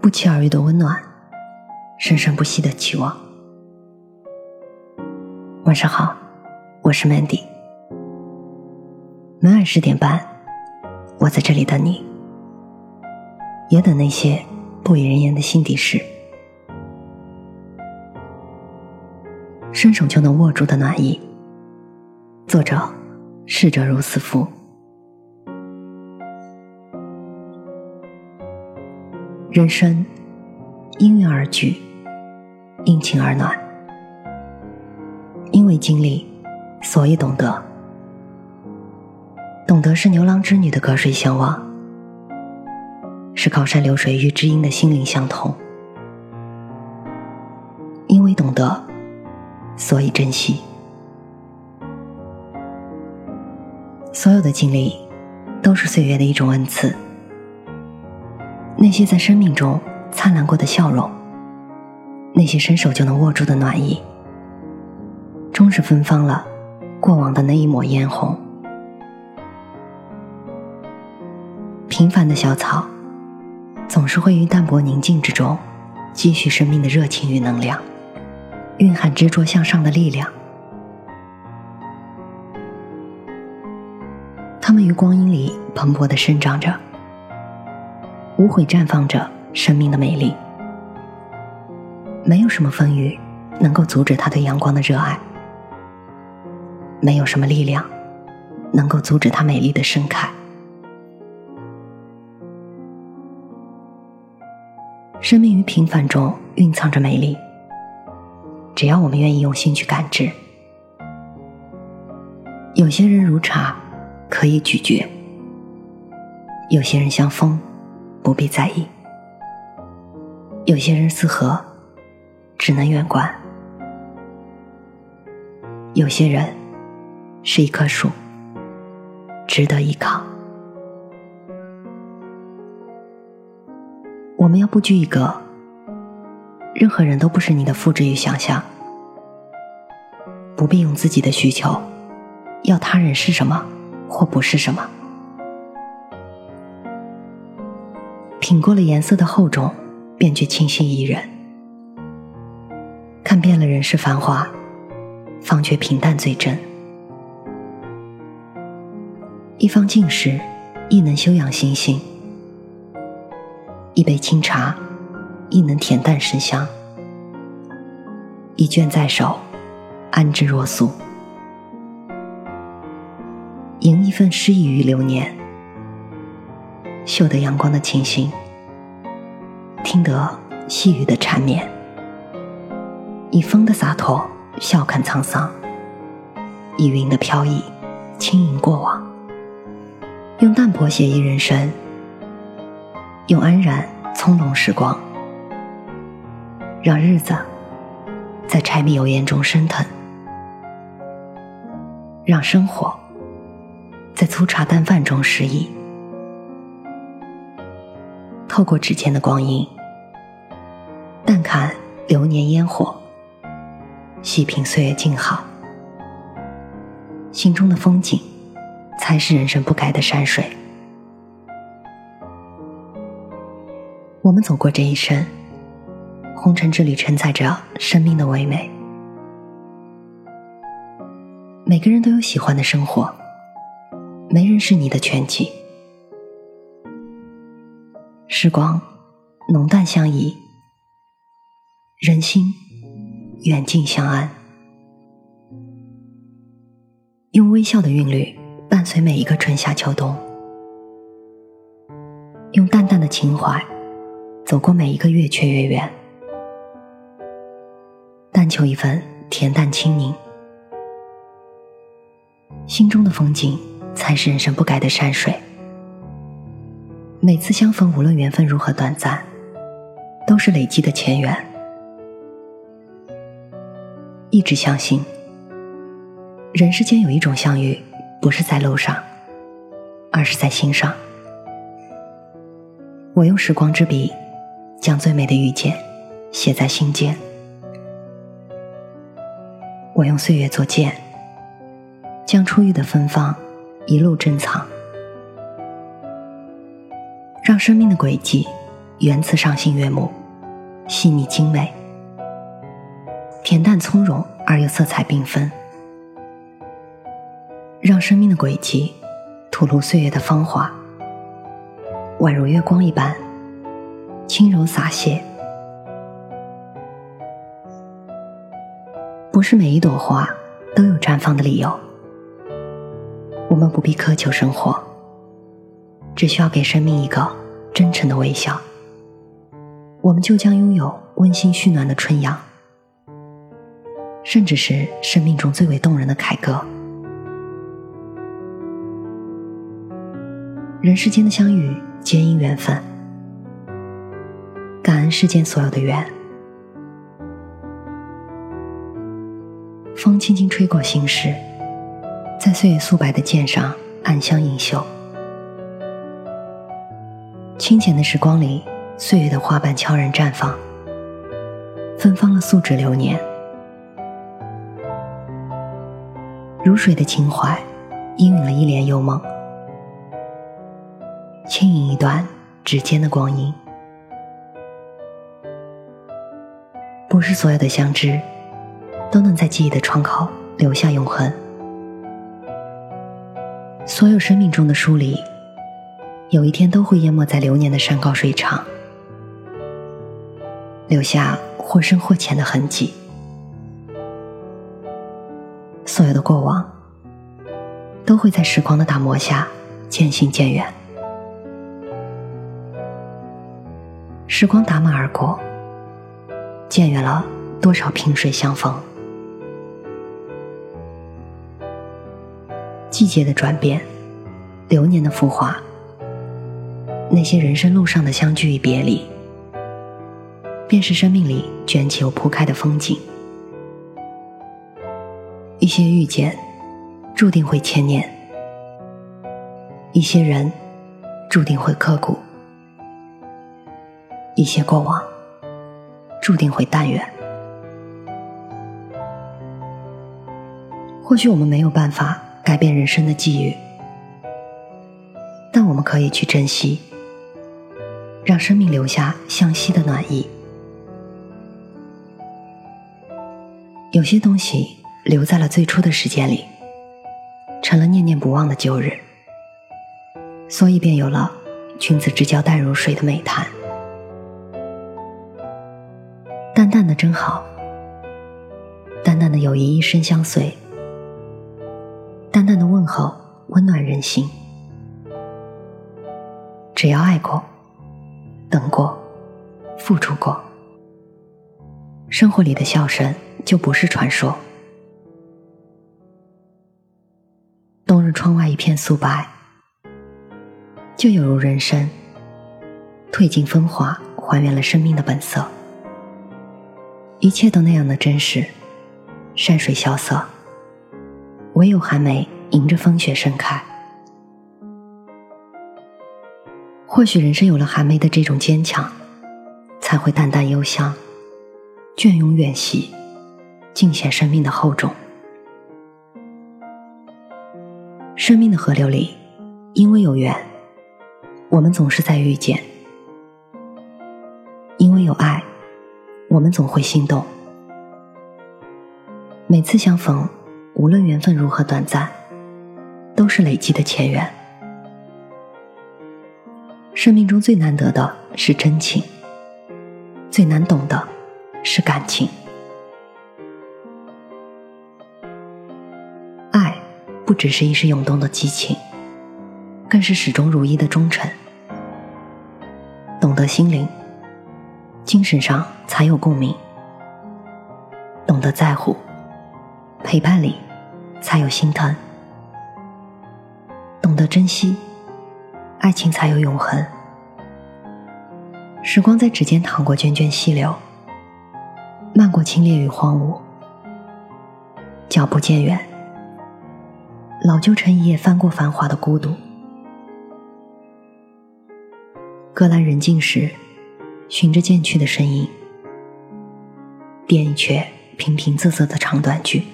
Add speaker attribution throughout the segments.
Speaker 1: 不期而遇的温暖，生生不息的期望。晚上好，我是 Mandy。每晚十点半，我在这里等你，也等那些不与人言的心底事。伸手就能握住的暖意。作者：逝者如斯夫。人生因缘而聚，因情而暖。因为经历，所以懂得。懂得是牛郎织女的隔水相望，是高山流水与知音的心灵相通。因为懂得，所以珍惜。所有的经历，都是岁月的一种恩赐。那些在生命中灿烂过的笑容，那些伸手就能握住的暖意，终是芬芳了过往的那一抹嫣红。平凡的小草，总是会于淡泊宁静之中，积蓄生命的热情与能量，蕴含执着向上的力量。它们于光阴里蓬勃的生长着。无悔绽放着生命的美丽，没有什么风雨能够阻止他对阳光的热爱，没有什么力量能够阻止他美丽的盛开。生命于平凡中蕴藏着美丽，只要我们愿意用心去感知。有些人如茶，可以咀嚼；有些人像风。不必在意，有些人似河，只能远观；有些人是一棵树，值得依靠。我们要不拘一格，任何人都不是你的复制与想象，不必用自己的需求要他人是什么或不是什么。品过了颜色的厚重，便觉清新怡人；看遍了人世繁华，方觉平淡最真。一方静时，亦能修养心性；一杯清茶，亦能恬淡生香；一卷在手，安之若素；吟一份诗意于流年。嗅得阳光的清新，听得细雨的缠绵，以风的洒脱笑看沧桑，以云的飘逸轻盈过往，用淡泊写意人生，用安然从容时光，让日子在柴米油盐中升腾，让生活在粗茶淡饭中诗意。透过指尖的光阴，淡看流年烟火，细品岁月静好，心中的风景，才是人生不改的山水。我们走过这一生，红尘之旅承载着生命的唯美。每个人都有喜欢的生活，没人是你的全集。时光浓淡相宜，人心远近相安。用微笑的韵律伴随每一个春夏秋冬，用淡淡的情怀走过每一个月缺月圆，但求一份恬淡清宁。心中的风景，才是人生不改的山水。每次相逢，无论缘分如何短暂，都是累积的前缘。一直相信，人世间有一种相遇，不是在路上，而是在心上。我用时光之笔，将最美的遇见写在心间。我用岁月作剑，将初遇的芬芳一路珍藏。生命的轨迹原词赏心悦目，细腻精美，恬淡从容而又色彩缤纷，让生命的轨迹吐露岁月的芳华，宛如月光一般轻柔洒泻。不是每一朵花都有绽放的理由，我们不必苛求生活，只需要给生命一个真诚的微笑，我们就将拥有温馨煦暖的春阳，甚至是生命中最为动人的凯歌。人世间的相遇皆因缘分，感恩世间所有的缘。风轻轻吹过心事，在岁月素白的剑上暗香盈袖。清浅的时光里，岁月的花瓣悄然绽放，芬芳了素纸流年。如水的情怀，氤氲了一帘幽梦，轻盈一段指尖的光阴。不是所有的相知。都能在记忆的窗口留下永恒。所有生命中的疏离，有一天都会淹没在流年的山高水长，留下或深或浅的痕迹。所有的过往，都会在时光的打磨下渐行渐远。时光打马而过，渐远了多少萍水相逢。季节的转变，流年的浮华，那些人生路上的相聚与别离，便是生命里卷起又铺开的风景。一些遇见，注定会牵念；一些人，注定会刻骨；一些过往，注定会淡远。或许我们没有办法。改变人生的际遇，但我们可以去珍惜，让生命留下向西的暖意。有些东西留在了最初的时间里，成了念念不忘的旧日，所以便有了“君子之交淡如水”的美谈。淡淡的真好，淡淡的友谊一生相随。淡淡的问候，温暖人心。只要爱过、等过、付出过，生活里的笑声就不是传说。冬日窗外一片素白，就有如人生褪尽风华，还原了生命的本色。一切都那样的真实，山水萧瑟。唯有寒梅迎着风雪盛开。或许人生有了寒梅的这种坚强，才会淡淡幽香，隽永远兮，尽显生命的厚重。生命的河流里，因为有缘，我们总是在遇见；因为有爱，我们总会心动。每次相逢。无论缘分如何短暂，都是累积的前缘。生命中最难得的是真情，最难懂的是感情。爱不只是一时涌动的激情，更是始终如一的忠诚。懂得心灵，精神上才有共鸣；懂得在乎，陪伴里。才有心疼，懂得珍惜，爱情才有永恒。时光在指尖淌过涓涓细流，漫过清冽与荒芜，脚步渐远，老旧成一夜翻过繁华的孤独。隔栏人静时，循着渐去的身影，编一阙平平仄仄的长短句。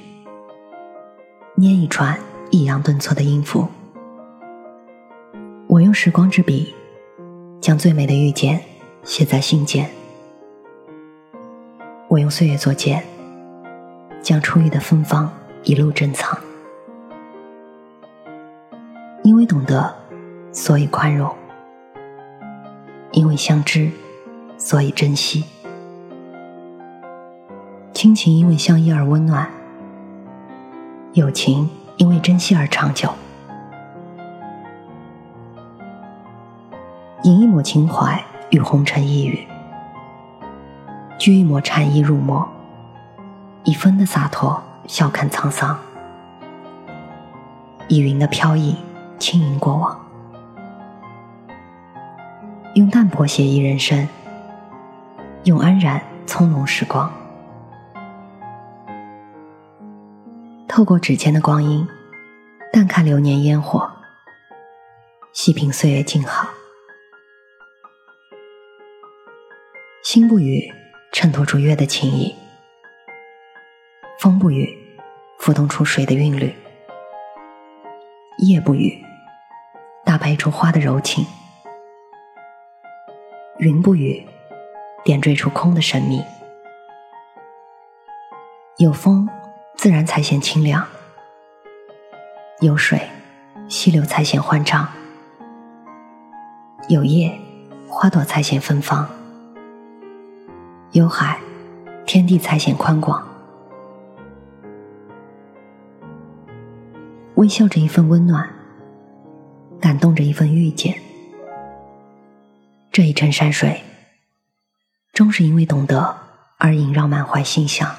Speaker 1: 捏一串抑扬顿挫的音符，我用时光之笔，将最美的遇见写在信笺。我用岁月作茧，将初遇的芬芳一路珍藏。因为懂得，所以宽容；因为相知，所以珍惜。亲情因为相依而温暖，友情因为珍惜而长久。饮一抹情怀，与红尘一语；掬一抹禅意入墨，以风的洒脱笑看沧桑，以云的飘逸轻盈过往。用淡泊写意人生，用安然从容时光。透过指尖的光阴，淡看流年烟火，细品岁月静好。心不语，衬托出月的情意；风不语，浮动出水的韵律；夜不语，搭配出花的柔情；云不语，点缀出空的神秘。有风，自然才显清凉；有水，溪流才显欢畅；有叶，花朵才显芬芳。有海，天地才显宽广。微笑着一份温暖，感动着一份遇见。这一程山水，终是因为懂得而萦绕满怀心香。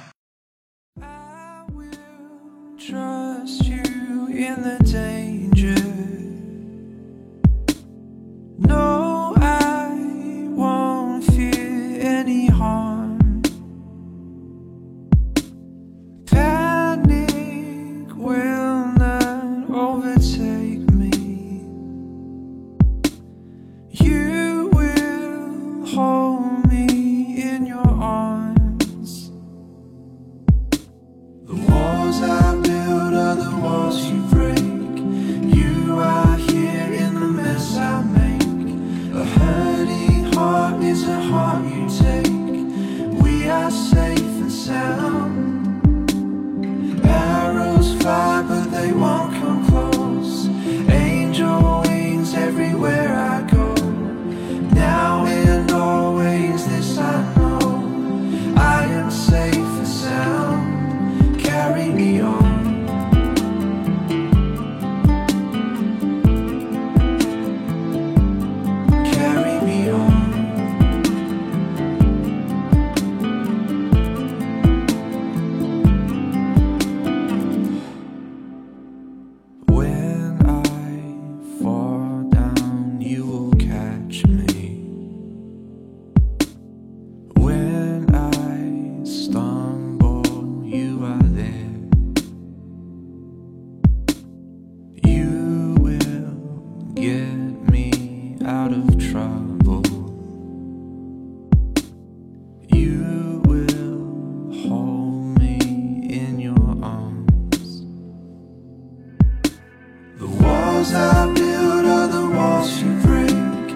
Speaker 2: walls I build are the walls you break.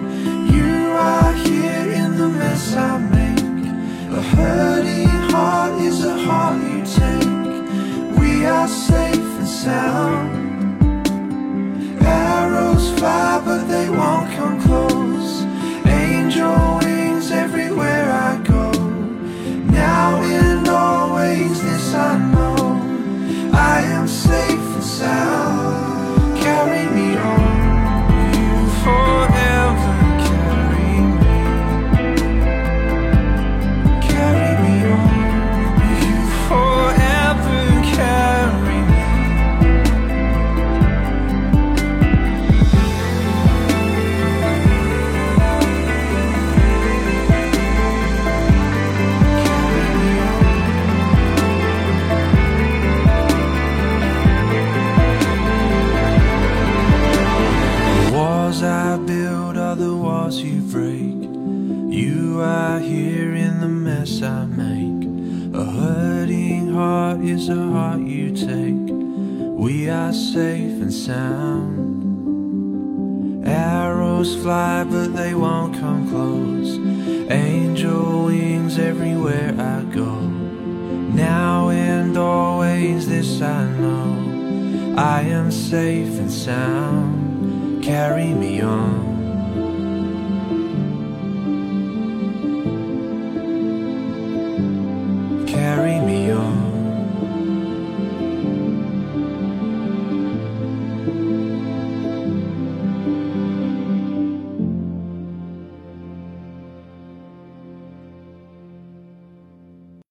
Speaker 2: You are here in the mess I make. A hurting heart is a heart you take. We are safe and sound. Arrows fly, but they won't come close. Angel wings everywhere I go. Now and always, this I know. I am safe. and sound. Arrows fly, but they won't come close. Angel wings everywhere I go. Now and always, this I know. I am safe and sound. Carry me on.